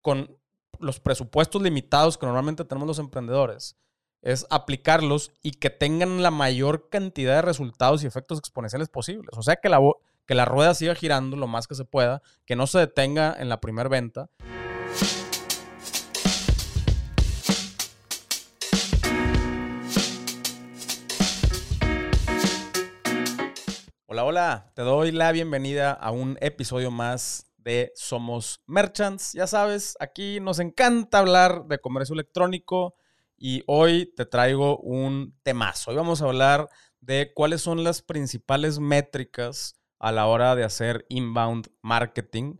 con los presupuestos limitados que normalmente tenemos los emprendedores, es aplicarlos y que tengan la mayor cantidad de resultados y efectos exponenciales posibles. O sea, que la, que la rueda siga girando lo más que se pueda, que no se detenga en la primera venta. Hola, hola, te doy la bienvenida a un episodio más de Somos Merchants. Ya sabes, aquí nos encanta hablar de comercio electrónico y hoy te traigo un temazo. Hoy vamos a hablar de cuáles son las principales métricas a la hora de hacer inbound marketing.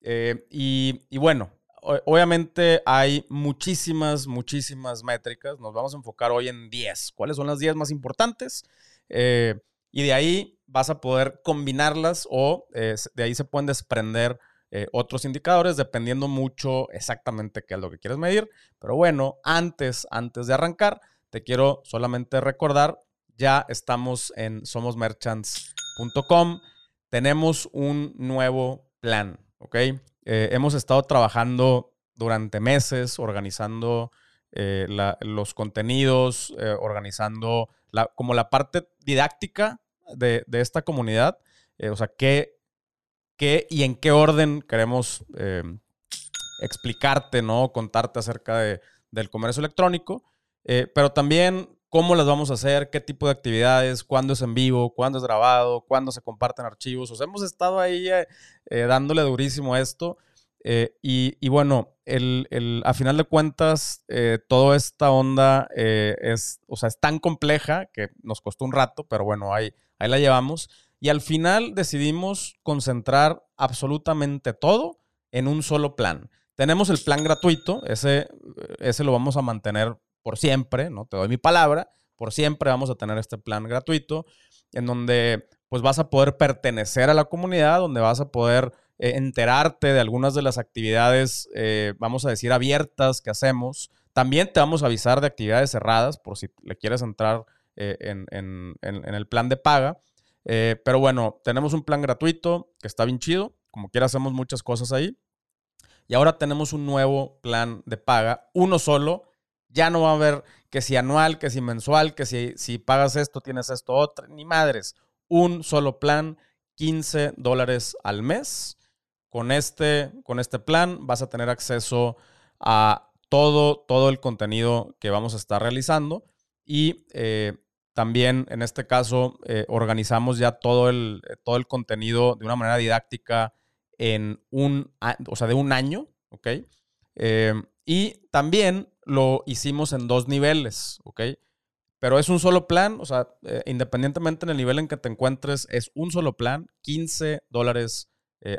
Eh, y, bueno, obviamente hay muchísimas, muchísimas métricas. Nos vamos a enfocar hoy en 10. ¿Cuáles son las 10 más importantes? Eh, y de ahí vas a poder combinarlas o eh, de ahí se pueden desprender eh, otros indicadores dependiendo mucho exactamente qué es lo que quieres medir. Pero bueno, antes, antes de arrancar, te quiero solamente recordar, ya estamos en somosmerchants.com. Tenemos un nuevo plan, ¿ok? Eh, hemos estado trabajando durante meses organizando los contenidos, organizando como la parte didáctica de, de esta comunidad. o sea, qué, qué y en qué orden queremos eh, explicarte, ¿no? Contarte acerca de, del comercio electrónico, eh, pero también cómo las vamos a hacer, qué tipo de actividades, cuándo es en vivo, cuándo es grabado, cuándo se comparten archivos. O sea, hemos estado ahí eh, dándole durísimo esto. Y, bueno, el, a final de cuentas, toda esta onda es, o sea, es tan compleja que nos costó un rato, pero bueno, ahí, ahí la llevamos. Y al final decidimos concentrar absolutamente todo en un solo plan. Tenemos el plan gratuito, ese, ese lo vamos a mantener por siempre, ¿no? Te doy mi palabra, por siempre vamos a tener este plan gratuito, en donde pues vas a poder pertenecer a la comunidad, donde vas a poder eh, enterarte de algunas de las actividades, eh, vamos a decir, abiertas que hacemos. También te vamos a avisar de actividades cerradas por si le quieres entrar eh, en, en el plan de paga. Eh, pero bueno, tenemos un plan gratuito que está bien chido. Como quiera, hacemos muchas cosas ahí. Y ahora tenemos un nuevo plan de paga, uno solo. Ya no va a haber que si anual, que si mensual, que si, si pagas esto, tienes esto otro. Ni madres. Un solo plan, 15 dólares al mes. Con este, con este plan vas a tener acceso a todo, todo el contenido que vamos a estar realizando. Y eh, también en este caso eh, organizamos ya todo el, eh, todo el contenido de una manera didáctica en un, o sea, de un año. Eh, y también lo hicimos en dos niveles. Pero es un solo plan, o sea, independientemente en el nivel en que te encuentres, es un solo plan, 15 dólares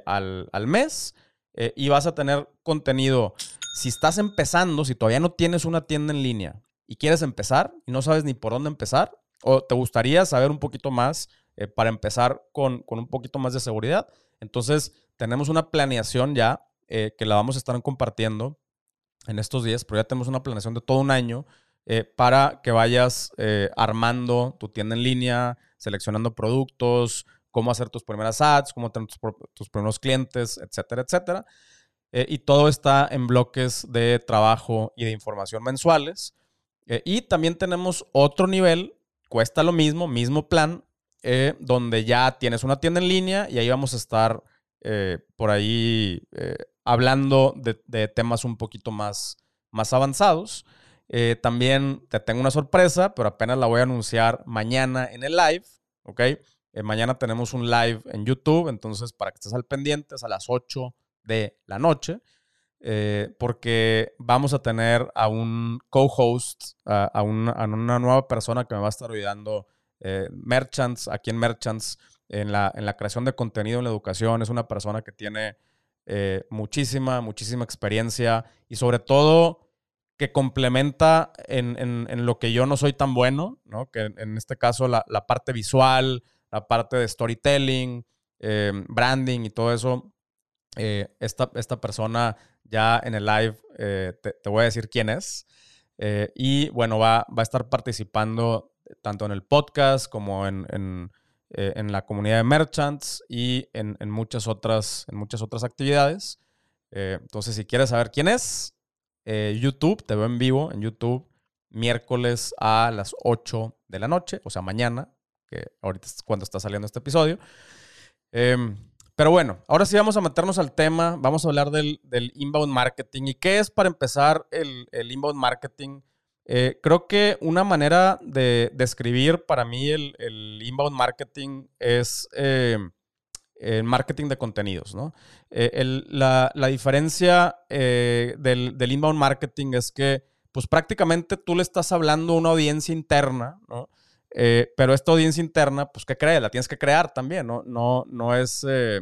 al, al, mes, y vas a tener contenido. Si estás empezando, si todavía no tienes una tienda en línea y quieres empezar y no sabes ni por dónde empezar, o te gustaría saber un poquito más eh, para empezar con, un poquito más de seguridad. Entonces, tenemos una planeación ya eh, que la vamos a estar compartiendo en estos días, pero ya tenemos una planeación de todo un año eh, para que vayas armando tu tienda en línea, seleccionando productos, cómo hacer tus primeras ads, cómo tener tus, tus primeros clientes, etcétera, etcétera. y todo está en bloques de trabajo y de información mensuales. y también tenemos otro nivel cuesta lo mismo, mismo plan, eh, donde ya tienes una tienda en línea y ahí vamos a estar eh, por ahí eh, hablando de, temas un poquito más, más avanzados. también te tengo una sorpresa, pero apenas la voy a anunciar mañana en el live, ¿ok? mañana tenemos un live en YouTube, entonces para que estés al pendiente es a las 8 de la noche. Eh, porque vamos a tener a un co-host, a, una nueva persona que me va a estar ayudando, eh, Merchants, aquí en Merchants, en la, en la creación de contenido en la educación. Es una persona que tiene eh, muchísima, muchísima experiencia y sobre todo que complementa en, lo que yo no soy tan bueno, ¿no? que en este caso la, parte visual, la parte de storytelling, branding y todo eso. esta, esta persona ya en el live eh, te, voy a decir quién es. Eh, y bueno, va, va, a estar participando tanto en el podcast como en, en, eh, la comunidad de merchants y en, muchas otras, en muchas otras actividades. entonces, si quieres saber quién es, YouTube, te veo en vivo en YouTube miércoles a las 8 de la noche, o sea, mañana, que ahorita es cuando está saliendo este episodio. Pero bueno, ahora sí vamos a meternos al tema, vamos a hablar del, inbound marketing. ¿Y qué es para empezar el, inbound marketing? Eh, creo que una manera de describir para mí el, inbound marketing es el marketing de contenidos, ¿no? Eh, la, diferencia eh, del, del inbound marketing es que pues prácticamente tú le estás hablando a una audiencia interna, ¿no? Eh, pero esta audiencia interna, pues, ¿qué cree? La tienes que crear también, ¿no? No, no es, eh,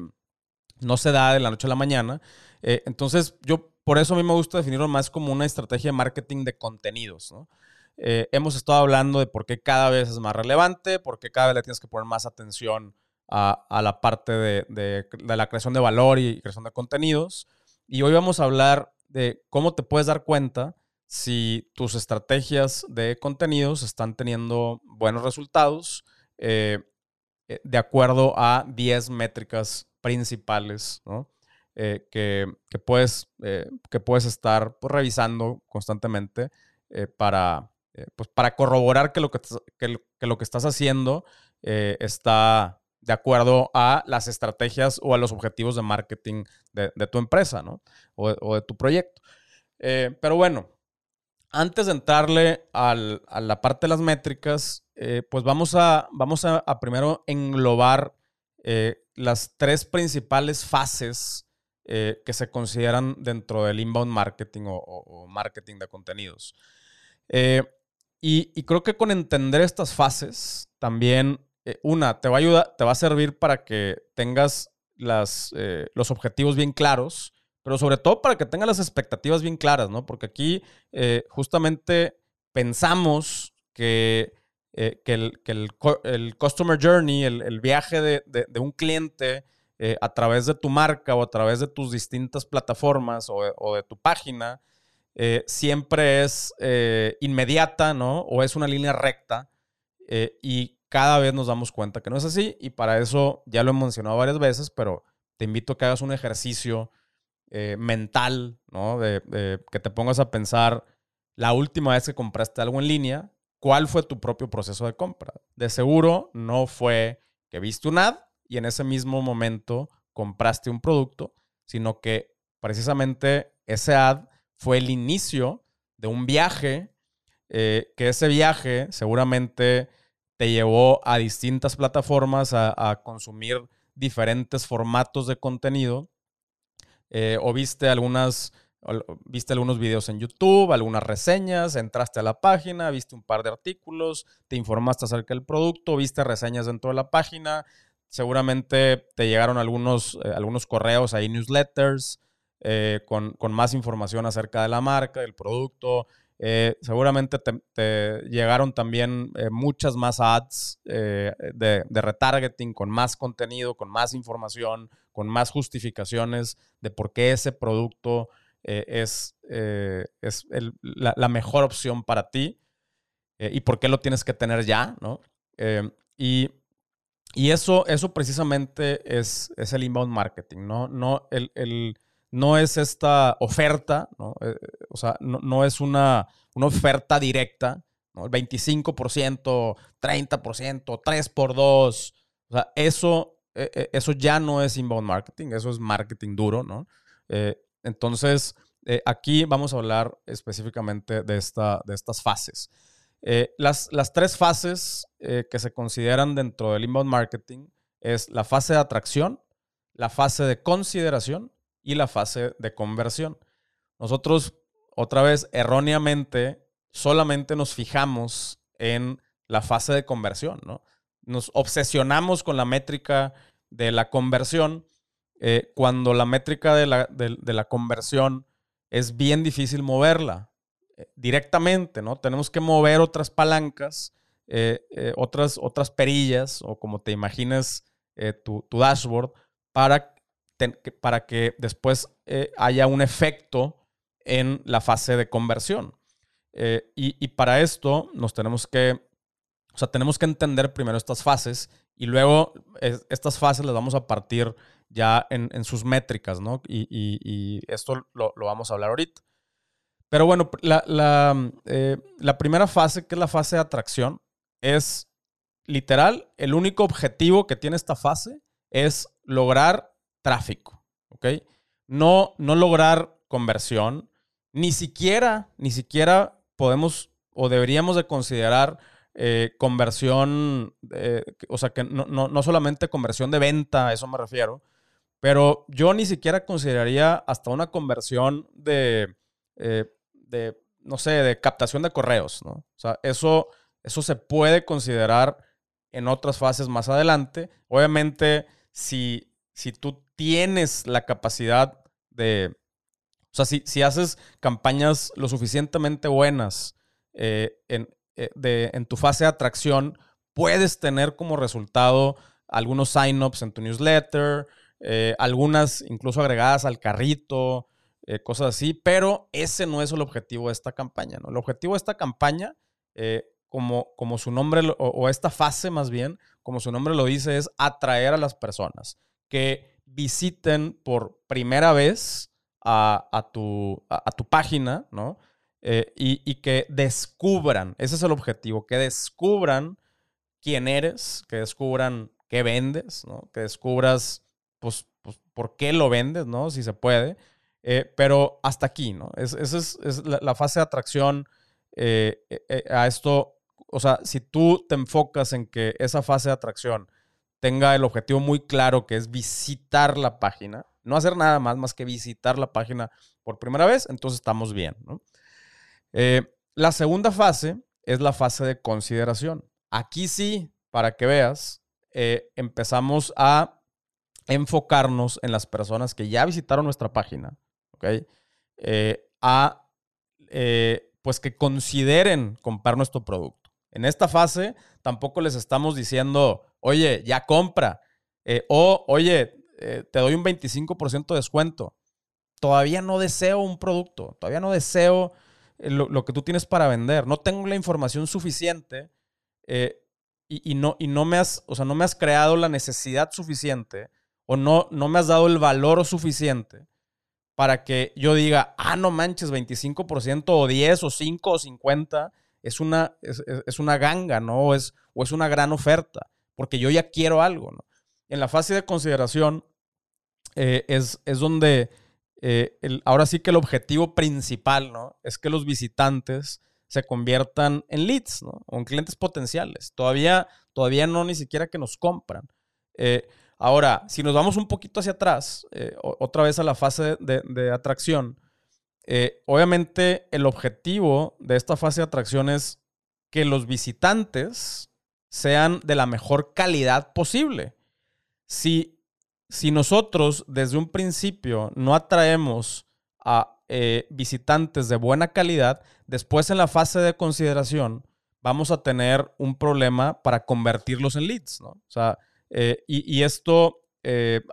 no se da de la noche a la mañana. Eh, entonces, yo, por eso a mí me gusta definirlo más como una estrategia de marketing de contenidos, ¿no? hemos estado hablando de por qué cada vez es más relevante, por qué cada vez le tienes que poner más atención a, la parte de, de, la creación de valor y creación de contenidos. Y hoy vamos a hablar de cómo te puedes dar cuenta si tus estrategias de contenidos están teniendo buenos resultados eh, eh, de acuerdo a 10 métricas principales eh, que, puedes, que puedes estar pues, revisando constantemente para, pues, para corroborar que lo que, lo que estás haciendo está de acuerdo a las estrategias o a los objetivos de marketing de, tu empresa o, o de tu proyecto. pero bueno, antes de entrarle a la parte de las métricas, eh, pues vamos a, primero englobar eh, las tres principales fases eh, que se consideran dentro del inbound marketing o, marketing de contenidos. Y, creo que con entender estas fases, también, una, te va a ayudar, te va a servir para que tengas los objetivos bien claros pero sobre todo para que tengan las expectativas bien claras, ¿no? Porque aquí eh, justamente pensamos que, eh, el, el, customer journey, el, viaje de, un cliente eh, a través de tu marca o a través de tus distintas plataformas o, de tu página, siempre es inmediata, ¿no? O es una línea recta y cada vez nos damos cuenta que no es así y para eso ya lo he mencionado varias veces, pero te invito a que hagas un ejercicio eh, mental, ¿no? De, que te pongas a pensar la última vez que compraste algo en línea, ¿cuál fue tu propio proceso de compra? De seguro no fue que viste un ad y en ese mismo momento compraste un producto, sino que precisamente ese ad fue el inicio de un viaje, eh, que ese viaje seguramente te llevó a distintas plataformas a consumir diferentes formatos de contenido eh, o viste algunas, viste algunos videos en YouTube, algunas reseñas, entraste a la página, viste un par de artículos, te informaste acerca del producto, viste reseñas dentro de la página, seguramente te llegaron algunos, eh, algunos correos ahí, newsletters, eh, con, con, más información acerca de la marca, del producto. seguramente te, llegaron también muchas más ads de, de, retargeting con más contenido, con más información, con más justificaciones de por qué ese producto eh, es, eh, es la, mejor opción para ti eh, y por qué lo tienes que tener ya, ¿no? y, eso, eso precisamente es, es, el inbound marketing, ¿no? No, el, no es esta oferta, ¿no? o sea, no, es una, una, oferta directa, ¿no? El 25%, 30%, 3 por 2. O sea, eso e, e, eso ya no es inbound marketing, eso es marketing duro, ¿no? Eh, entonces, eh, aquí vamos a hablar específicamente de, esta, de estas fases. Eh, las, las, tres fases que se consideran dentro del inbound marketing es la fase de atracción, la fase de consideración y la fase de conversión. Nosotros, otra vez, erróneamente, solamente nos fijamos en la fase de conversión, ¿no? Nos obsesionamos con la métrica de la conversión, eh, cuando la métrica de la, conversión es bien difícil moverla eh, directamente, ¿no? Tenemos que mover otras palancas, eh, otras, otras perillas, o como te imagines tu, dashboard, para, para que después haya un efecto en la fase de conversión. Y, y, para esto nos tenemos que o sea, tenemos que entender primero estas fases y luego estas fases las vamos a partir ya en, sus métricas, ¿no? Y, esto lo, vamos a hablar ahorita. Pero bueno, la, eh, la primera fase, que es la fase de atracción, es literal, el único objetivo que tiene esta fase es lograr tráfico, ¿ok? No, no lograr conversión, ni siquiera, ni siquiera podemos o deberíamos de considerar eh, conversión, eh, o sea, que no, solamente conversión de venta, a eso me refiero, pero yo ni siquiera consideraría hasta una conversión de, eh, de no sé, de captación de correos, ¿no? O sea, eso, eso se puede considerar en otras fases más adelante. Obviamente, si, si tú tienes la capacidad de, o sea, si, si haces campañas lo suficientemente buenas en, de, en tu fase de atracción, puedes tener como resultado algunos sign-ups en tu newsletter, eh, algunas incluso agregadas al carrito, cosas así, pero ese no es el objetivo de esta campaña. ¿no? El objetivo de esta campaña como, su nombre, o, esta fase más bien, como su nombre lo dice, es atraer a las personas que visiten por primera vez a, tu, a, tu, página, ¿no? Eh, y, que descubran, ese es el objetivo, que descubran quién eres, que descubran qué vendes, ¿no? Que descubras, pues, pues por qué lo vendes, ¿no? Si se puede. Eh, pero hasta aquí, ¿no? esa es, la, fase de atracción eh, a esto o sea, si tú te enfocas en que esa fase de atracción tenga el objetivo muy claro, que es visitar la página, no hacer nada más más que visitar la página por primera vez, entonces estamos bien. Eh, la segunda fase es la fase de consideración. Aquí sí, para que veas, eh, empezamos a enfocarnos en las personas que ya visitaron nuestra página, ¿ok? Eh, a, pues que consideren comprar nuestro producto. En esta fase tampoco les estamos diciendo, oye, ya compra. O, oye, te doy un 25% de descuento. Todavía no deseo un producto. Todavía no deseo eh, lo, que tú tienes para vender. No tengo la información suficiente y, no, y no, me has, o sea, no me has creado la necesidad suficiente o no, no me has dado el valor suficiente para que yo diga, ah, no manches, 25% o 10 o 5 o 50 es una, es, una ganga, ¿no? O es, o es una gran oferta, porque yo ya quiero algo. En la fase de consideración eh, es, es, donde eh, ahora sí que el objetivo principal, ¿no? Es que los visitantes se conviertan en leads, ¿no? O en clientes potenciales. Todavía, todavía no ni siquiera que nos compran. Eh, ahora, si nos vamos un poquito hacia atrás, otra vez a la fase de, atracción, eh, obviamente, el objetivo de esta fase de atracción es que los visitantes sean de la mejor calidad posible. Si, si nosotros desde un principio no atraemos a eh, visitantes de buena calidad, después en la fase de consideración vamos a tener un problema para convertirlos en leads, ¿no? O sea, eh, y, esto,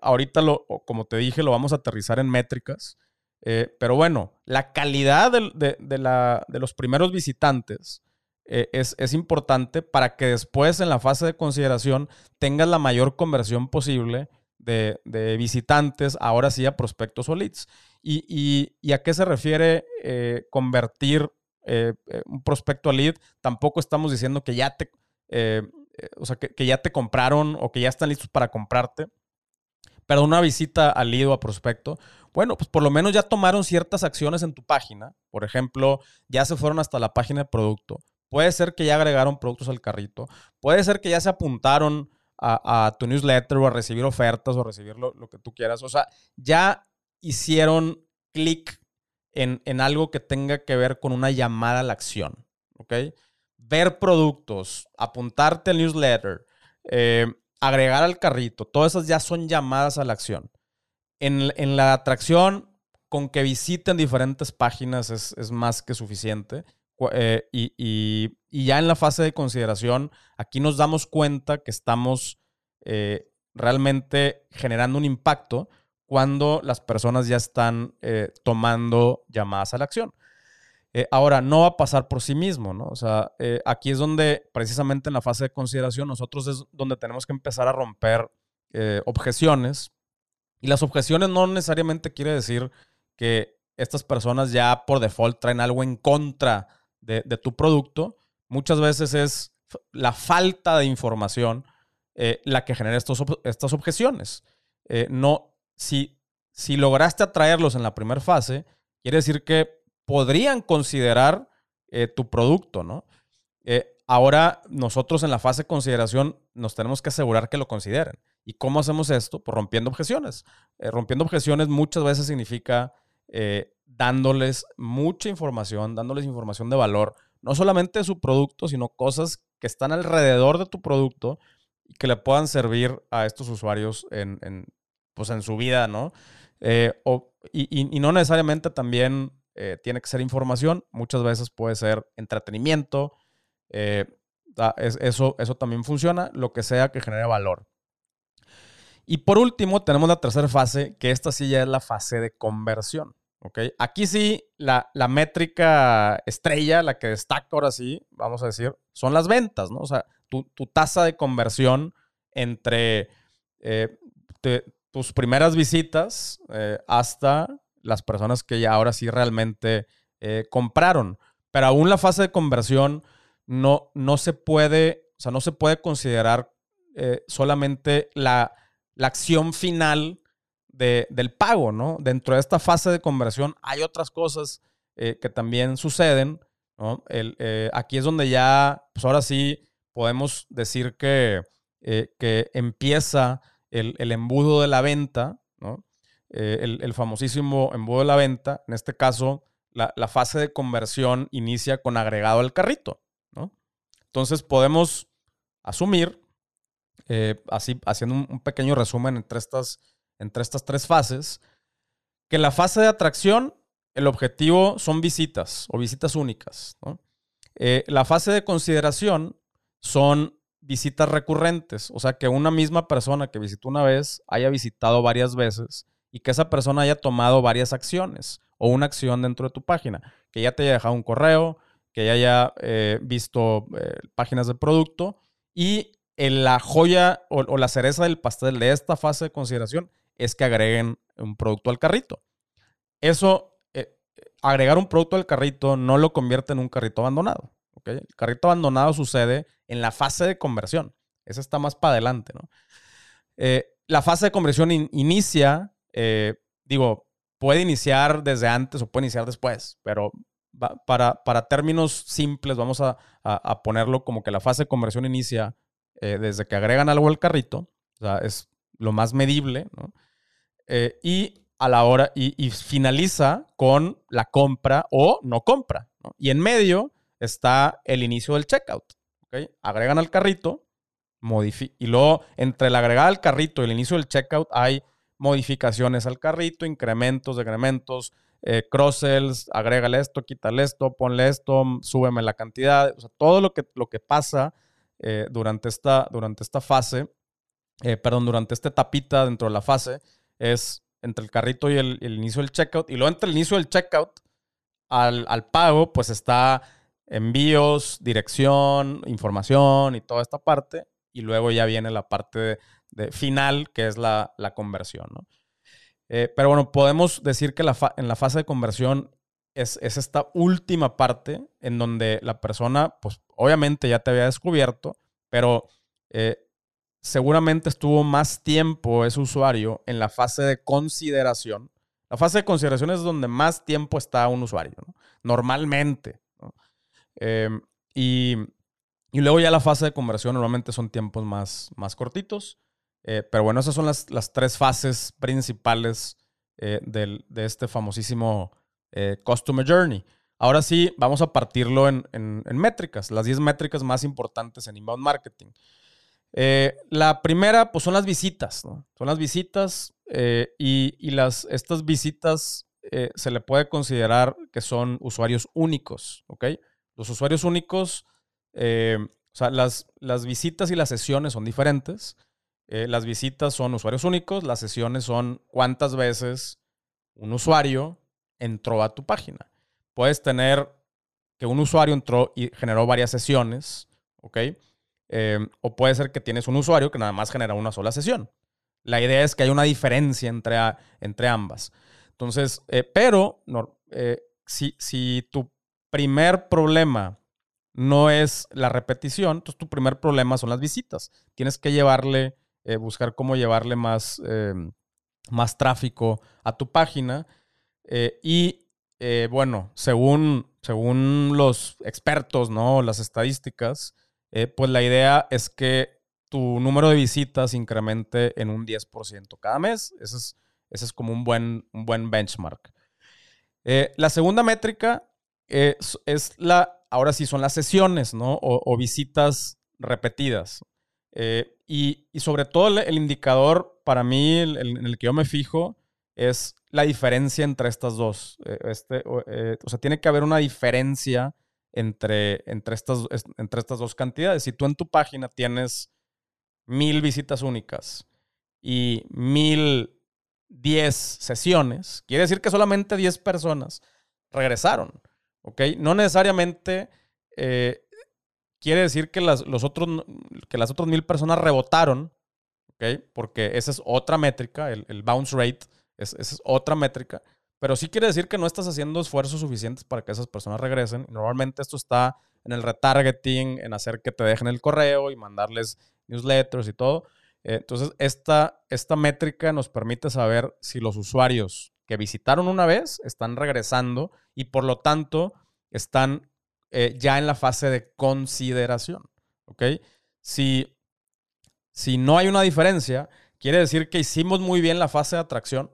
ahorita, lo, como te dije, lo vamos a aterrizar en métricas. Eh, pero bueno, la calidad de, los primeros visitantes eh, es, importante para que después en la fase de consideración tengas la mayor conversión posible de, visitantes, ahora sí a prospectos o leads. ¿Y, a qué se refiere eh, convertir un prospecto a lead? Tampoco estamos diciendo que ya te, o sea, que, ya te compraron o que ya están listos para comprarte. Pero una visita al lead o a prospecto bueno, pues por lo menos ya tomaron ciertas acciones en tu página. Por ejemplo, ya se fueron hasta la página de producto. Puede ser que ya agregaron productos al carrito. Puede ser que ya se apuntaron a, tu newsletter o a recibir ofertas o a recibir lo, que tú quieras. O sea, ya hicieron clic en, algo que tenga que ver con una llamada a la acción. ¿Ok? Ver productos, apuntarte al newsletter, eh, agregar al carrito. Todas esas ya son llamadas a la acción en, la atracción, con que visiten diferentes páginas es, más que suficiente. Eh, y, ya en la fase de consideración, aquí nos damos cuenta que estamos eh, realmente generando un impacto cuando las personas ya están eh, tomando llamadas a la acción. ahora, no va a pasar por sí mismo, ¿no? O sea, aquí es donde, precisamente en la fase de consideración, nosotros es donde tenemos que empezar a romper objeciones Y las objeciones no necesariamente quiere decir que estas personas ya por default traen algo en contra de, tu producto. Muchas veces es la falta de información eh, la que genera estos, estas objeciones. Eh, no, si, si lograste atraerlos en la primera fase, quiere decir que podrían considerar eh, tu producto, ¿no? ahora nosotros en la fase de consideración nos tenemos que asegurar que lo consideren. ¿Y cómo hacemos esto? Pues rompiendo objeciones. rompiendo objeciones muchas veces significa dándoles mucha información, dándoles información de valor, no solamente de su producto, sino cosas que están alrededor de tu producto y que le puedan servir a estos usuarios en, pues en su vida, ¿no? Eh, y, no necesariamente también eh, tiene que ser información, muchas veces puede ser entretenimiento, eh, eso, eso también funciona, lo que sea que genere valor. Y por último, tenemos la tercera fase, que esta sí ya es la fase de conversión. Aquí sí, la, métrica estrella, la que destaca ahora sí, vamos a decir, son las ventas, ¿no? O sea, tu, tasa de conversión entre eh, tus primeras visitas eh, hasta las personas que ya ahora sí realmente eh, compraron. Pero aún la fase de conversión no, no se puede, o sea, no se puede considerar solamente la, la acción final del pago, ¿no? Dentro de esta fase de conversión hay otras cosas eh, que también suceden, ¿no? Eh, aquí es donde ya, pues ahora sí podemos decir que, eh, que empieza el, embudo de la venta, ¿no? El, famosísimo embudo de la venta, en este caso, la, fase de conversión inicia con agregado al carrito, ¿no? Entonces podemos asumir, así haciendo un, pequeño resumen entre estas entre estas tres fases, que la fase de atracción, el objetivo son visitas o visitas únicas. Eh, la fase de consideración son visitas recurrentes, o sea, que una misma persona que visitó una vez haya visitado varias veces y que esa persona haya tomado varias acciones o una acción dentro de tu página, que ya te haya dejado un correo, que ya haya eh, visto eh, páginas de producto y en la joya o, la cereza del pastel de esta fase de consideración es que agreguen un producto al carrito. Eso, eh, agregar un producto al carrito no lo convierte en un carrito abandonado. El carrito abandonado sucede en la fase de conversión. Esa está más para adelante. ¿no? Eh, la fase de conversión inicia, eh, digo, puede iniciar desde antes o puede iniciar después, pero para, para, términos simples vamos a, ponerlo como que la fase de conversión inicia desde que agregan algo al carrito. O sea, es lo más medible, ¿no? Eh, y a la hora, y, finaliza con la compra o no compra. Y en medio está el inicio del checkout. Agregan al carrito, y luego entre la agregada al carrito y el inicio del checkout hay modificaciones al carrito, incrementos, decrementos, eh, cross-sells, agrégale esto, quítale esto, ponle esto, súbeme la cantidad, todo lo que, lo que pasa eh, durante, esta, durante esta fase eh, perdón, durante esta tapita dentro de la fase, es entre el carrito y el, inicio del checkout. Y luego entre el inicio del checkout al, pago, pues está envíos, dirección, información y toda esta parte. Y luego ya viene la parte de, final, que es la, conversión. Eh, pero bueno, podemos decir que la en la fase de conversión es, esta última parte en donde la persona, pues obviamente ya te había descubierto, pero eh, seguramente estuvo más tiempo ese usuario en la fase de consideración. La fase de consideración es donde más tiempo está un usuario, normalmente. Em, y, luego ya la fase de conversión normalmente son tiempos más, más cortitos. Eh, pero bueno, esas son las, tres fases principales eh, de este famosísimo eh, Customer Journey. Ahora sí, vamos a partirlo en, en métricas, las 10 métricas más importantes en inbound marketing. Eh, la primera, pues son las visitas. Son las visitas eh, y, las, estas visitas eh, se le puede considerar que son usuarios únicos, ¿ok? Los usuarios únicos, o sea, las, las visitas y las sesiones son diferentes. las visitas son usuarios únicos, las sesiones son cuántas veces un usuario entró a tu página. Puedes tener que un usuario entró y generó varias sesiones, ¿ok? Em, o puede ser que tienes un usuario que nada más genera una sola sesión. la idea es que hay una diferencia entre, entre ambas. Entonces, eh, pero no, eh, si, si tu primer problema no es la repetición, entonces tu primer problema son las visitas. Tienes que llevarle, eh, buscar cómo llevarle más, em, más tráfico a tu página. y bueno, según, según los expertos, ¿no? Las estadísticas, pues la idea es que tu número de visitas incremente en un 10% cada mes. Ese es, ese es como un buen, un buen benchmark. Eh, la segunda métrica es, la, ahora sí, son las sesiones, ¿no? O, visitas repetidas. Eh, y, sobre todo el, indicador para mí, en el que yo me fijo, es la diferencia entre estas dos. Eh, este, o sea, tiene que haber una diferencia entre, entre, estas, entre estas dos cantidades. Si tú en tu página tienes mil visitas únicas y mil diez sesiones, quiere decir que solamente diez personas regresaron. ¿Ok? No necesariamente eh, quiere decir que las, los otros, que las otras mil personas rebotaron. ¿Ok? Porque esa es otra métrica, el, bounce rate, esa es otra métrica. Pero sí quiere decir que no estás haciendo esfuerzos suficientes para que esas personas regresen. Normalmente esto está en el retargeting, en hacer que te dejen el correo y mandarles newsletters y todo. Eh, entonces, esta, esta métrica nos permite saber si los usuarios que visitaron una vez están regresando y por lo tanto están eh, ya en la fase de consideración. ¿Ok? Si, si no hay una diferencia, quiere decir que hicimos muy bien la fase de atracción.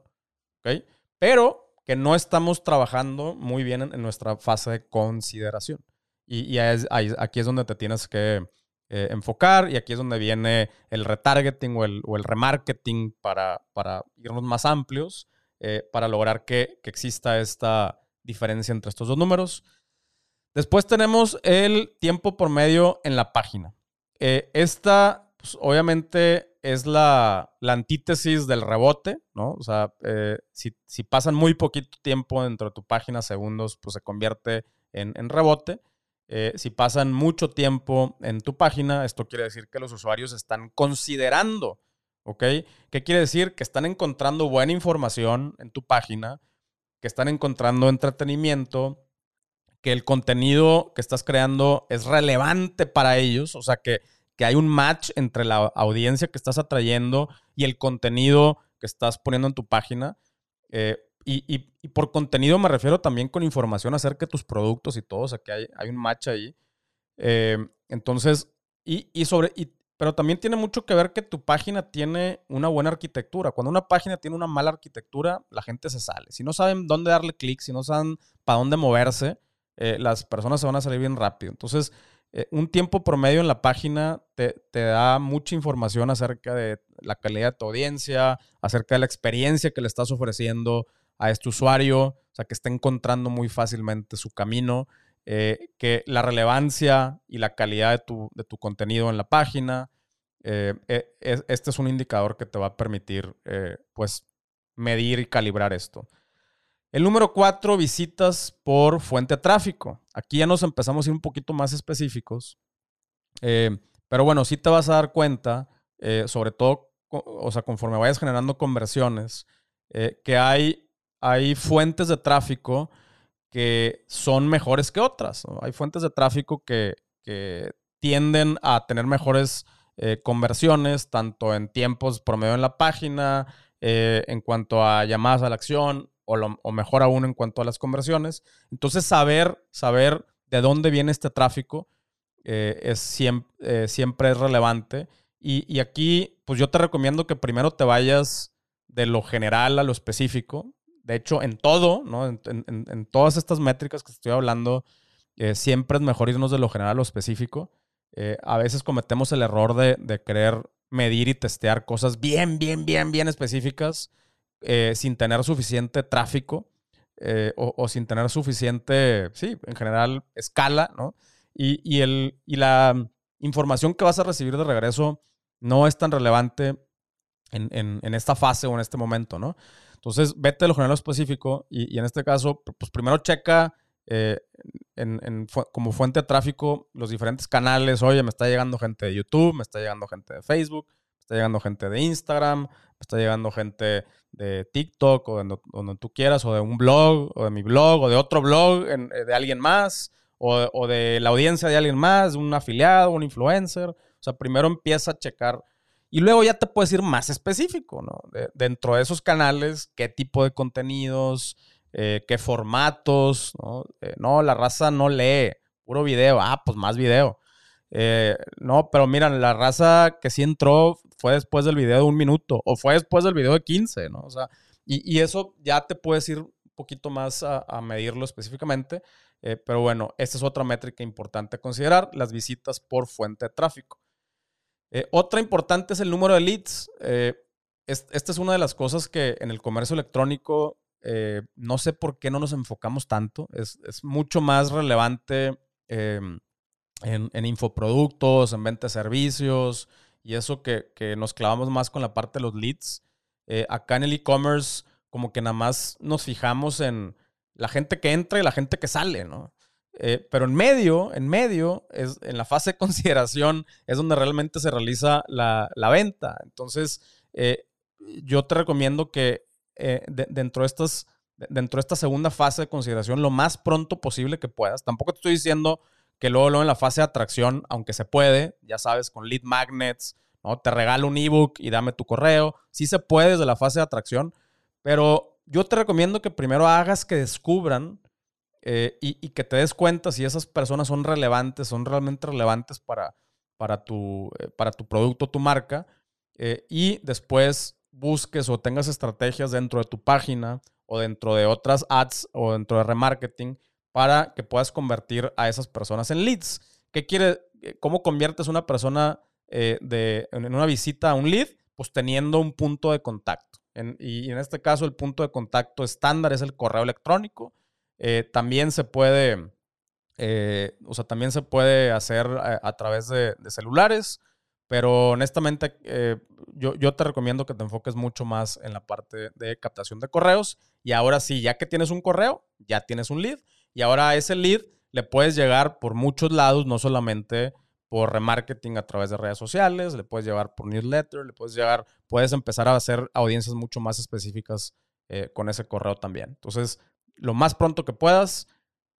¿Ok? Pero que no estamos trabajando muy bien en, nuestra fase de consideración. Y, aquí es donde te tienes que eh, enfocar y aquí es donde viene el retargeting o el, o el remarketing para, para, irnos más amplios, eh, para lograr que, exista esta diferencia entre estos dos números. Después tenemos el tiempo por medio en la página. Eh, esta, pues, obviamente, es la, antítesis del rebote, ¿no? O sea, si, si, pasan muy poquito tiempo dentro de tu página, segundos, pues se convierte en, en rebote. Eh, si pasan mucho tiempo en tu página, esto quiere decir que los usuarios están considerando, ¿ok? ¿Qué quiere decir? Que están encontrando buena información en tu página, que están encontrando entretenimiento, que el contenido que estás creando es relevante para ellos, o sea, que, que hay un match entre la audiencia que estás atrayendo y el contenido que estás poniendo en tu página. Eh, y, por contenido me refiero también con información acerca de tus productos y todo, o sea que hay, hay un match ahí. Eh, entonces, y, sobre, pero también tiene mucho que ver que tu página tiene una buena arquitectura. Cuando una página tiene una mala arquitectura, la gente se sale. Si no saben dónde darle clic, si no saben para dónde moverse, eh, las personas se van a salir bien rápido. Entonces, eh, un tiempo promedio en la página te, te, da mucha información acerca de la calidad de tu audiencia, acerca de la experiencia que le estás ofreciendo, a este usuario, o sea, que está encontrando muy fácilmente su camino, eh, que la relevancia y la calidad de tu, de tu contenido en la página, eh, este es un indicador que te va a permitir, pues, medir y calibrar esto. El número cuatro, visitas por fuente de tráfico. Aquí ya nos empezamos a ir un poquito más específicos. pero bueno, sí te vas a dar cuenta, sobre todo, o sea, conforme vayas generando conversiones, que hay hay fuentes de tráfico que son mejores que otras. Hay fuentes de tráfico que, tienden a tener mejores eh, conversiones, tanto en tiempos promedio en la página, eh, en cuanto a llamadas a la acción, o, mejor aún en cuanto a las conversiones. Entonces, saber, saber de dónde viene este tráfico eh, es siempre, siempre, es relevante. Y, y, aquí, pues yo te recomiendo que primero te vayas de lo general a lo específico. De hecho, en todo, ¿no? En, todas estas métricas que estoy hablando, eh, siempre es mejor irnos de lo general a lo específico. Eh, a veces cometemos el error de, querer medir y testear cosas bien, bien, bien, bien específicas eh, sin tener suficiente tráfico o, sin tener suficiente, sí, en general, escala, ¿no? Y, el, y la información que vas a recibir de regreso no es tan relevante en, en esta fase o en este momento, ¿no? Entonces, vete de lo general específico y, en este caso, pues primero checa eh, como fuente de tráfico los diferentes canales. Oye, me está llegando gente de YouTube, me está llegando gente de Facebook, está llegando gente de Instagram, está llegando gente de TikTok o donde, tú quieras, o de un blog, o de mi blog, o de otro blog eh, de alguien más, o, de la audiencia de alguien más, un afiliado, un influencer. O sea, primero empieza a checar y luego ya te puedes ir más específico, ¿no? dentro de esos canales, qué tipo de contenidos, eh, qué formatos, ¿no? Eh, no, la raza no lee, puro video, ah, pues más video. No, pero miran, la raza que sí entró fue después del video de un minuto o fue después del video de 15, ¿no? O sea, y, eso ya te puedes ir un poquito más a, medirlo específicamente. pero bueno, esta es otra métrica importante a considerar, las visitas por fuente de tráfico. otra importante es el número de leads. esta es una de las cosas que en el comercio electrónico eh, no sé por qué no nos enfocamos tanto. Es, mucho más relevante em, en, infoproductos, en venta de servicios y eso que, nos clavamos más con la parte de los leads. Eh, acá en el e-commerce, como que nada más nos fijamos en la gente que entra y la gente que sale, ¿no? Eh, pero en medio, en medio, es, en la fase de consideración, es donde realmente se realiza la, la venta. Entonces, yo te recomiendo que eh, dentro, de estas, dentro de esta segunda fase de consideración lo más pronto posible que puedas. Tampoco te estoy diciendo que luego, luego en la fase de atracción, aunque se puede, ya sabes, con lead magnets, ¿no? Te regalo un ebook y dame tu correo. Sí se puede desde la fase de atracción, pero yo te recomiendo que primero hagas que descubran eh, y, que te des cuenta si esas personas son relevantes, son realmente relevantes para, para, tu, eh, para tu producto, tu marca. y después busques o tengas estrategias dentro de tu página o dentro de otras ads o dentro de remarketing para que puedas convertir a esas personas en leads. ¿Qué quiere? Eh, ¿Cómo conviertes una persona eh, de, en una visita a un lead? Pues teniendo un punto de contacto. y en este caso el punto de contacto estándar es el correo electrónico. Eh, también se puede, o sea, también se puede hacer a, través de, celulares pero honestamente, yo, yo, te recomiendo que te enfoques mucho más en la parte de captación de correos. Y ahora sí, ya que tienes un correo, ya tienes un lead. Y ahora ese lead le puedes llegar por muchos lados, no solamente por remarketing a través de redes sociales, le puedes llevar por newsletter, le puedes llegar, puedes empezar a hacer audiencias mucho más específicas eh, con ese correo también. Entonces, lo más pronto que puedas,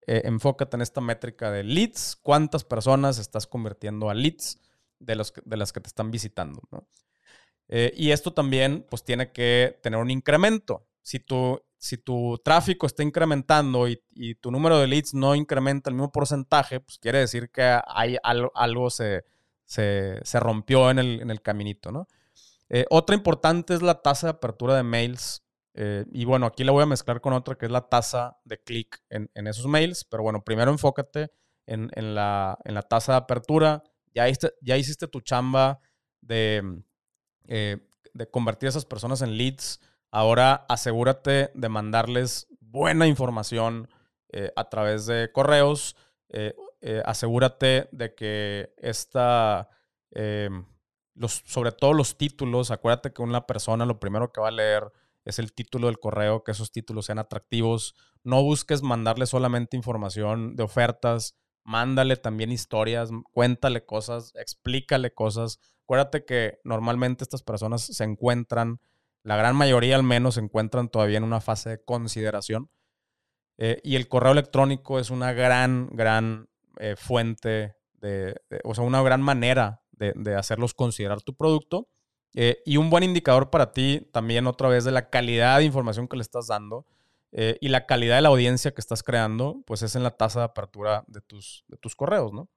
eh, enfócate en esta métrica de leads, cuántas personas estás convirtiendo a leads de, los, de las que te están visitando. Eh, y esto también pues tiene que tener un incremento. Si tu, si tu tráfico está incrementando y, tu número de leads no incrementa el mismo porcentaje, pues quiere decir que hay algo, algo se, se, rompió en el, en el caminito. ¿no? Eh, otra importante es la tasa de apertura de mails. Eh, y bueno, aquí la voy a mezclar con otra que es la tasa de clic en, en, esos mails. Pero bueno, primero enfócate en, en, la, la tasa de apertura ya hiciste, tu chamba de, eh, de convertir a esas personas en leads. Ahora asegúrate de mandarles buena información eh, a través de correos. Eh, asegúrate de que esta, los, sobre todo los títulos, acuérdate que una persona lo primero que va a leer es el título del correo, que esos títulos sean atractivos. No busques mandarle solamente información de ofertas, mándale también historias, cuéntale cosas, explícale cosas. Acuérdate que normalmente estas personas se encuentran, la gran mayoría al menos se encuentran todavía en una fase de consideración. Eh, y el correo electrónico es una gran, gran eh, fuente, de, o sea, una gran manera de, hacerlos considerar tu producto. Eh, y un buen indicador para ti también otra vez de la calidad de información que le estás dando y la calidad de la audiencia que estás creando, pues es en la tasa de apertura de tus, de tus correos, ¿no?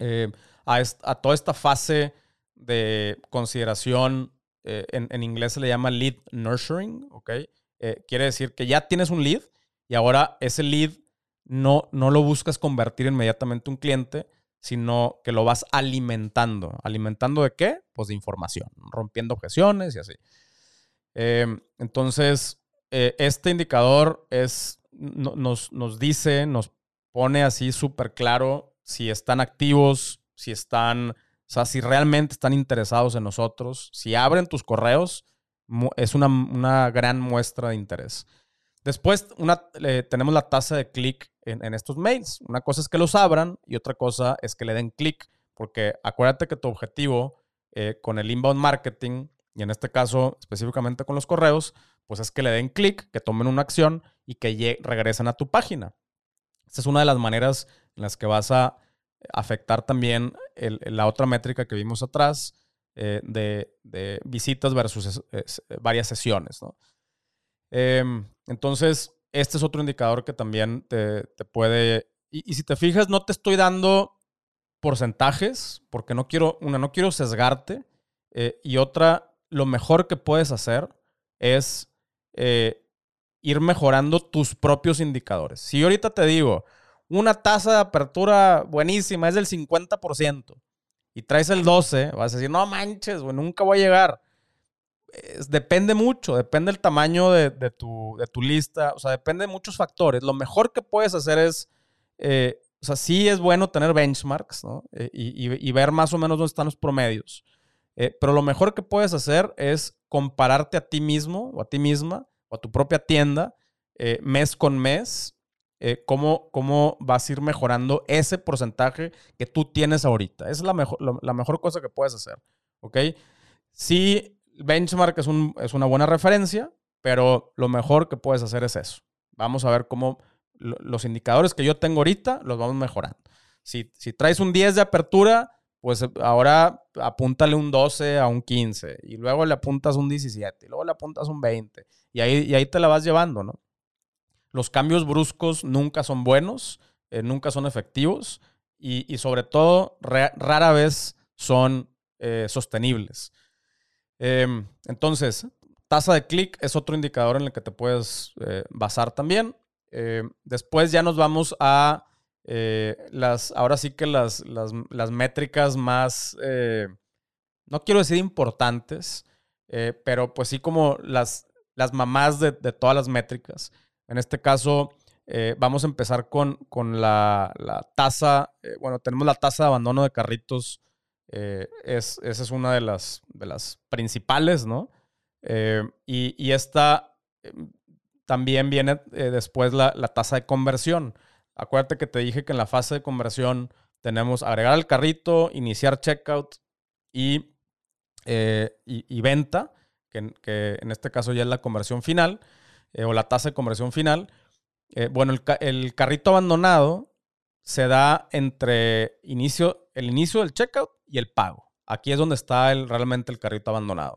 Eh, a, toda esta fase de consideración, eh, en, inglés se le llama lead nurturing, ¿ok? quiere decir que ya tienes un lead y ahora ese lead no, no lo buscas convertir inmediatamente en un cliente, sino que lo vas alimentando. ¿Alimentando de qué? Pues de información, rompiendo objeciones y así. entonces, eh, este indicador es, nos, nos dice, nos pone así súper claro si están activos, si están, o sea, si realmente están interesados en nosotros. Si abren tus correos, es una, gran muestra de interés. Después una, tenemos la tasa de clic en, en, estos mails. Una cosa es que los abran y otra cosa es que le den clic, porque acuérdate que tu objetivo eh, con el inbound marketing, y en este caso específicamente con los correos, pues es que le den clic, que tomen una acción y que regresen a tu página. Esta es una de las maneras en las que vas a afectar también la otra métrica que vimos atrás eh, de, visitas versus varias sesiones. Em, entonces, este es otro indicador que también te, puede... Y, si te fijas, no te estoy dando porcentajes, porque no quiero, una, no quiero sesgarte, eh, y otra, lo mejor que puedes hacer es eh, ir mejorando tus propios indicadores. Si yo ahorita te digo, una tasa de apertura buenísima es del 50%, y traes el 12, vas a decir, no manches, güey, nunca voy a llegar depende mucho, depende del tamaño de, tu, de, tu, lista, o sea, depende de muchos factores. Lo mejor que puedes hacer es, eh, o sea, sí es bueno tener benchmarks, ¿no? Eh, y, ver más o menos dónde están los promedios. Eh, pero lo mejor que puedes hacer es compararte a ti mismo o a ti misma o a tu propia tienda mes con mes, cómo, cómo vas a ir mejorando ese porcentaje que tú tienes ahorita. Esa es la mejor, la mejor cosa que puedes hacer, ¿ok? Sí benchmark es, un, es una buena referencia, pero lo mejor que puedes hacer es eso. Vamos a ver cómo los indicadores que yo tengo ahorita los vamos mejorando. Si, si traes un 10 de apertura, pues ahora apúntale un 12 a un 15 y luego le apuntas un 17 y luego le apuntas un 20 y ahí, y ahí te la vas llevando, ¿no? Los cambios bruscos nunca son buenos, eh, nunca son efectivos y, sobre todo rara vez son eh, sostenibles. Em, entonces, tasa de clic es otro indicador en el que te puedes eh, basar también. Em, después ya nos vamos a las, ahora sí que las, las, métricas más, no quiero decir importantes, pero pues sí como las, las mamás de, todas las métricas. En este caso, vamos a empezar con, con la, la tasa, bueno, tenemos la tasa de abandono de carritos eh, es, esa es una de las, de las principales, ¿no? Eh, y, esta también viene eh, después la, tasa de conversión. Acuérdate que te dije que en la fase de conversión tenemos agregar al carrito, iniciar checkout y, y, venta, que, que, en este caso ya es la conversión final, o la tasa de conversión final. bueno, el, carrito abandonado se da entre inicio, el inicio del checkout y el pago. Aquí es donde está el, realmente el carrito abandonado.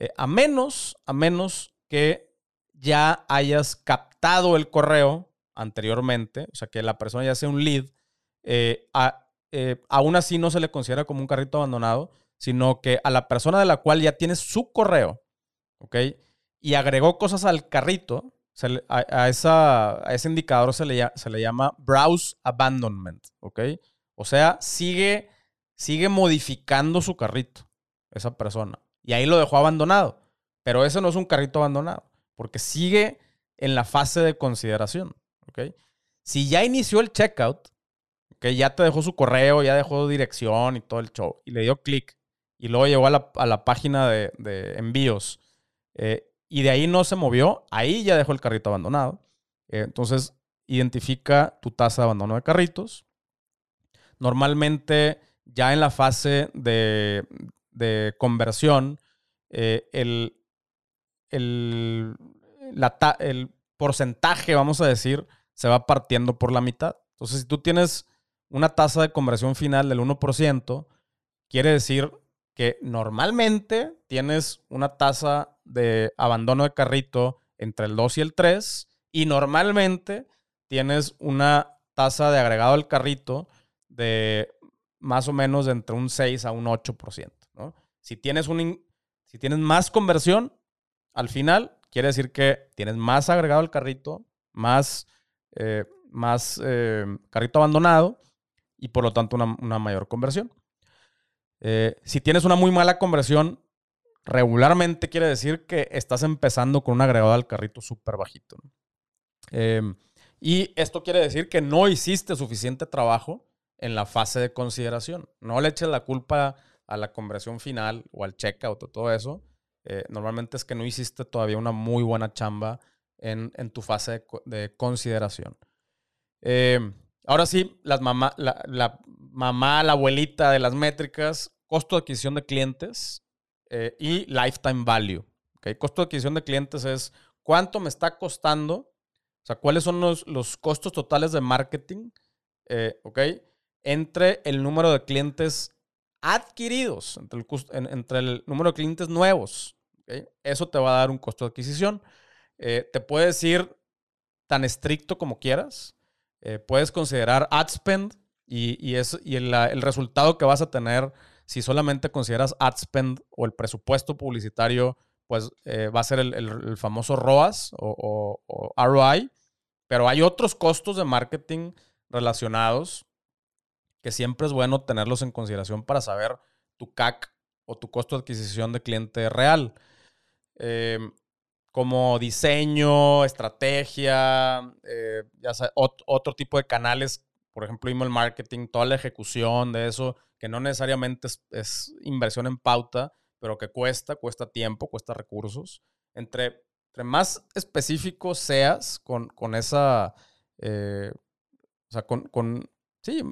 Eh, a menos, a menos que ya hayas captado el correo anteriormente, o sea, que la persona ya sea un lead, eh, eh, aún así no se le considera como un carrito abandonado, sino que a la persona de la cual ya tienes su correo, ¿ok? Y agregó cosas al carrito, a, esa, a, ese indicador se le, se le llama browse abandonment, ¿ok? O sea, sigue sigue modificando su carrito, esa persona. Y ahí lo dejó abandonado. Pero ese no es un carrito abandonado, porque sigue en la fase de consideración. ¿ok? Si ya inició el checkout, que ya te dejó su correo, ya dejó dirección y todo el show, y le dio clic, y luego llegó a la, página de, envíos, eh, y de ahí no se movió, ahí ya dejó el carrito abandonado. Entonces, identifica tu tasa de abandono de carritos. Normalmente ya en la fase de, conversión, eh, el, el, el porcentaje, vamos a decir, se va partiendo por la mitad. Entonces, si tú tienes una tasa de conversión final del 1%, quiere decir que normalmente tienes una tasa de abandono de carrito entre el 2 y el 3 y normalmente tienes una tasa de agregado al carrito de más o menos entre un 6 a un 8%. ¿no? Si, tienes un, si tienes más conversión, al final quiere decir que tienes más agregado al carrito, más, eh, más eh, carrito abandonado y por lo tanto una, mayor conversión. Eh, si tienes una muy mala conversión, regularmente quiere decir que estás empezando con un agregado al carrito súper bajito. Em, y esto quiere decir que no hiciste suficiente trabajo en la fase de consideración. No le eches la culpa a la conversión final o al checkout o todo eso. Eh, normalmente es que no hiciste todavía una muy buena chamba en, tu fase de, consideración. Eh, ahora sí, las mamá, la, mamá, la abuelita de las métricas, costo de adquisición de clientes eh, y lifetime value. ¿okay? Costo de adquisición de clientes es cuánto me está costando, o sea, cuáles son los, los costos totales de marketing, eh. Entre el número de clientes adquiridos, entre el, entre el número de clientes nuevos. Eso te va a dar un costo de adquisición. Eh, te puedes ir tan estricto como quieras. puedes considerar ad spend y, y, y el, el, resultado que vas a tener si solamente consideras ad spend o el presupuesto publicitario, pues eh, va a ser el, famoso ROAS o, ROI. Pero hay otros costos de marketing relacionados que siempre es bueno tenerlos en consideración para saber tu CAC o tu costo de adquisición de cliente real. Em, como diseño, estrategia, eh, ya otro tipo de canales por ejemplo, email marketing, toda la ejecución de eso, que no necesariamente es, inversión en pauta, pero que cuesta, cuesta tiempo, cuesta recursos. Entre, entre más específico seas con, con esa, eh, o sea, con, con sí,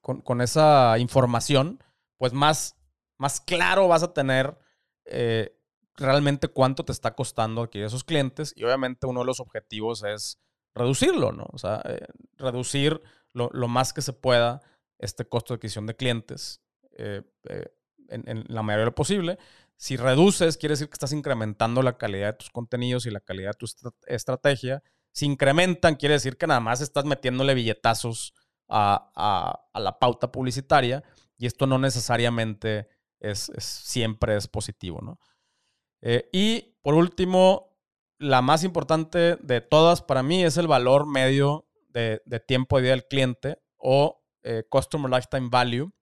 con, con, esa información, pues más, más claro vas a tener eh, realmente cuánto te está costando adquirir esos clientes. Y obviamente uno de los objetivos es reducirlo, ¿no? O sea, eh, reducir lo, más que se pueda este costo de adquisición de clientes eh, eh, en, la mayoría de lo posible. Si reduces, quiere decir que estás incrementando la calidad de tus contenidos y la calidad de tu estrategia. Si incrementan, quiere decir que nada más estás metiéndole billetazos a, la pauta publicitaria y esto no necesariamente es, siempre es positivo. ¿no? Eh, y por último, la más importante de todas para mí es el valor medio de, tiempo de vida del cliente o eh, Customer Lifetime Value.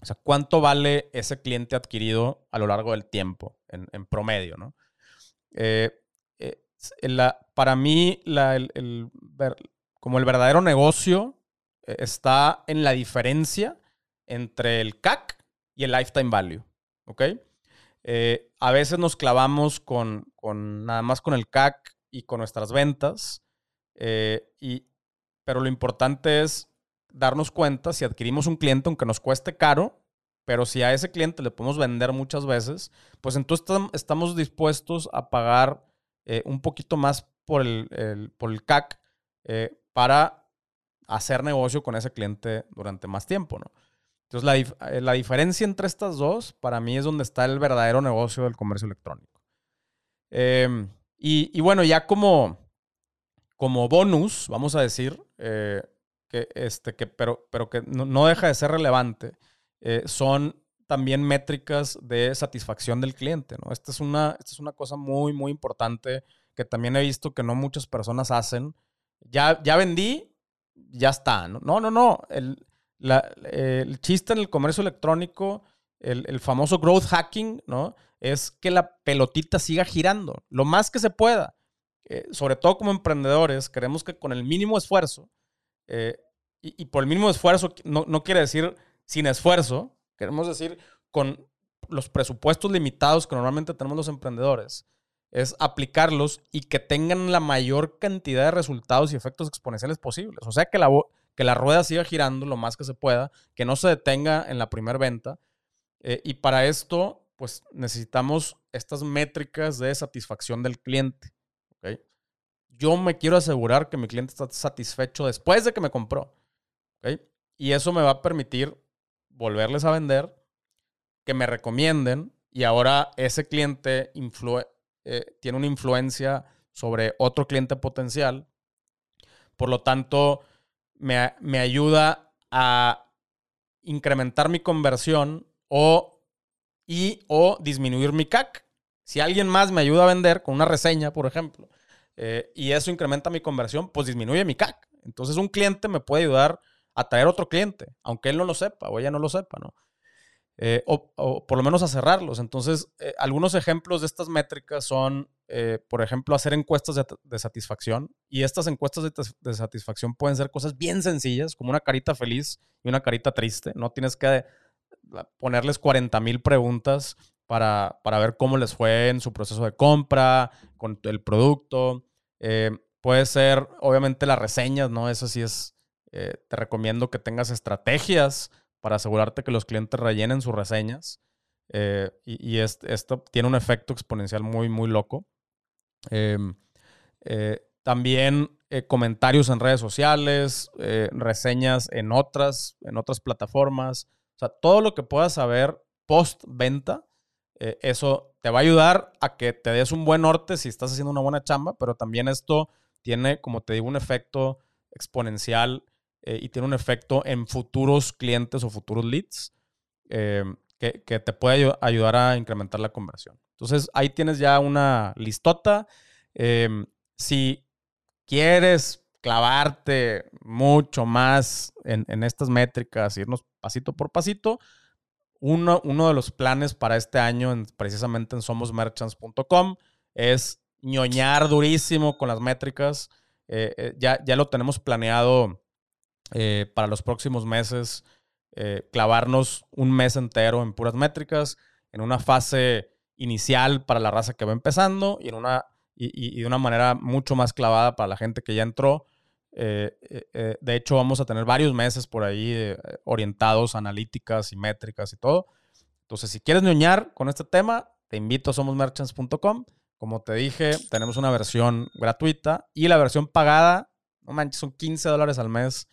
O sea, cuánto vale ese cliente adquirido a lo largo del tiempo, en, promedio, ¿no? Eh, eh, para mí, el, como el verdadero negocio está en la diferencia entre el CAC y el Lifetime Value, ¿ok? a veces nos clavamos con, con, nada más con el CAC y con nuestras ventas y, pero lo importante es darnos cuenta si adquirimos un cliente, aunque nos cueste caro, pero si a ese cliente le podemos vender muchas veces, pues entonces estamos dispuestos a pagar eh, un poquito más por el, por el CAC eh, para hacer negocio con ese cliente durante más tiempo, ¿no? Entonces, la, eh, la, diferencia entre estas dos, para mí, es donde está el verdadero negocio del comercio electrónico. Em, y, y, bueno, ya como, como bonus, vamos a decir, eh, que, este, que, pero, pero que no, deja de ser relevante, eh, son también métricas de satisfacción del cliente. ¿no? Esta, es una, esta es una cosa muy, muy importante que también he visto que no muchas personas hacen. Ya, ya vendí, ya está. No, no, no. no. El, el chiste en el comercio electrónico, el, el, famoso growth hacking, ¿no? Es que la pelotita siga girando lo más que se pueda. Eh, sobre todo como emprendedores, queremos que con el mínimo esfuerzo, eh, y, por el mínimo esfuerzo no, no, quiere decir sin esfuerzo, queremos decir con los presupuestos limitados que normalmente tenemos los emprendedores, es aplicarlos y que tengan la mayor cantidad de resultados y efectos exponenciales posibles. O sea, que la, que la rueda siga girando lo más que se pueda, que no se detenga en la primera venta. Eh, y para esto, pues necesitamos estas métricas de satisfacción del cliente. Yo me quiero asegurar que mi cliente está satisfecho después de que me compró. Y eso me va a permitir volverles a vender, que me recomienden y ahora ese cliente eh, tiene una influencia sobre otro cliente potencial. Por lo tanto, me, me ayuda a incrementar mi conversión o, y o disminuir mi CAC. Si alguien más me ayuda a vender con una reseña, por ejemplo, eh, y eso incrementa mi conversión, pues disminuye mi CAC. Entonces un cliente me puede ayudar a traer otro cliente, aunque él no lo sepa o ella no lo sepa, ¿no? Eh, o, por lo menos a cerrarlos. Entonces, eh, algunos ejemplos de estas métricas son, por ejemplo, hacer encuestas de, satisfacción. Y estas encuestas de, de, satisfacción pueden ser cosas bien sencillas, como una carita feliz y una carita triste. No tienes que ponerles 40 mil preguntas para, para, ver cómo les fue en su proceso de compra, con el producto. Eh, puede ser, obviamente, las reseñas, ¿no? Eso sí es, eh, te recomiendo que tengas estrategias para asegurarte que los clientes rellenen sus reseñas. Eh, y, esto tiene un efecto exponencial muy, muy loco. Em, eh, también comentarios en redes sociales, reseñas en otras, en otras plataformas. O sea, todo lo que puedas saber post venta, eso te va a ayudar a que te des un buen norte si estás haciendo una buena chamba, pero también esto tiene, como te digo, un efecto exponencial y tiene un efecto en futuros clientes o futuros leads. Em, que, te puede ayudar a incrementar la conversión. Entonces ahí tienes ya una listota. Em, si quieres clavarte mucho más en, estas métricas, irnos pasito por pasito, uno, uno, de los planes para este año, precisamente en somosmerchants.com, es ñoñar durísimo con las métricas. Eh, eh, ya, ya, lo tenemos planeado eh, para los próximos meses. Clavarnos un mes entero en puras métricas, en una fase inicial para la raza que va empezando y, en una, y, de una manera mucho más clavada para la gente que ya entró. Eh, eh, de hecho, vamos a tener varios meses por ahí orientados analíticas y métricas y todo. Entonces, si quieres ñoñar con este tema, te invito a somosmerchants.com. Como te dije, tenemos una versión gratuita y la versión pagada, no manches, son 15 dólares al mes.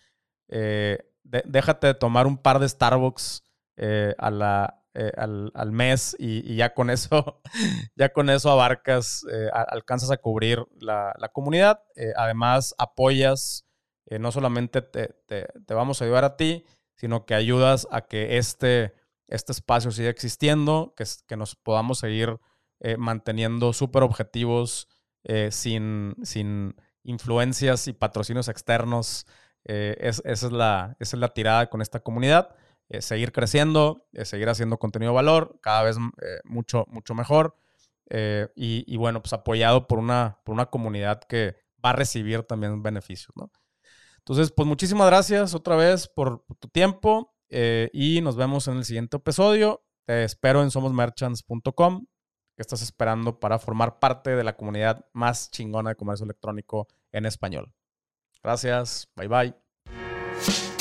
Eh, déjate de tomar un par de Starbucks eh, a la, eh, al, mes y, ya con eso, ya con eso abarcas, eh, alcanzas a cubrir la, comunidad. además, apoyas, no solamente te, vamos a ayudar a ti, sino que ayudas a que este, este espacio siga existiendo, que, que nos podamos seguir manteniendo súper objetivos sin, sin influencias y patrocinios externos. Eh, esa, es la, es la tirada con esta comunidad. Eh, seguir creciendo, eh, seguir haciendo contenido de valor, cada vez mucho, mucho mejor. Y, bueno, pues apoyado por una, por una comunidad que va a recibir también beneficios, ¿no? Entonces, pues muchísimas gracias otra vez por, tu tiempo y nos vemos en el siguiente episodio. Te espero en somosmerchants.com, que estás esperando para formar parte de la comunidad más chingona de comercio electrónico en español. Gracias. Bye bye.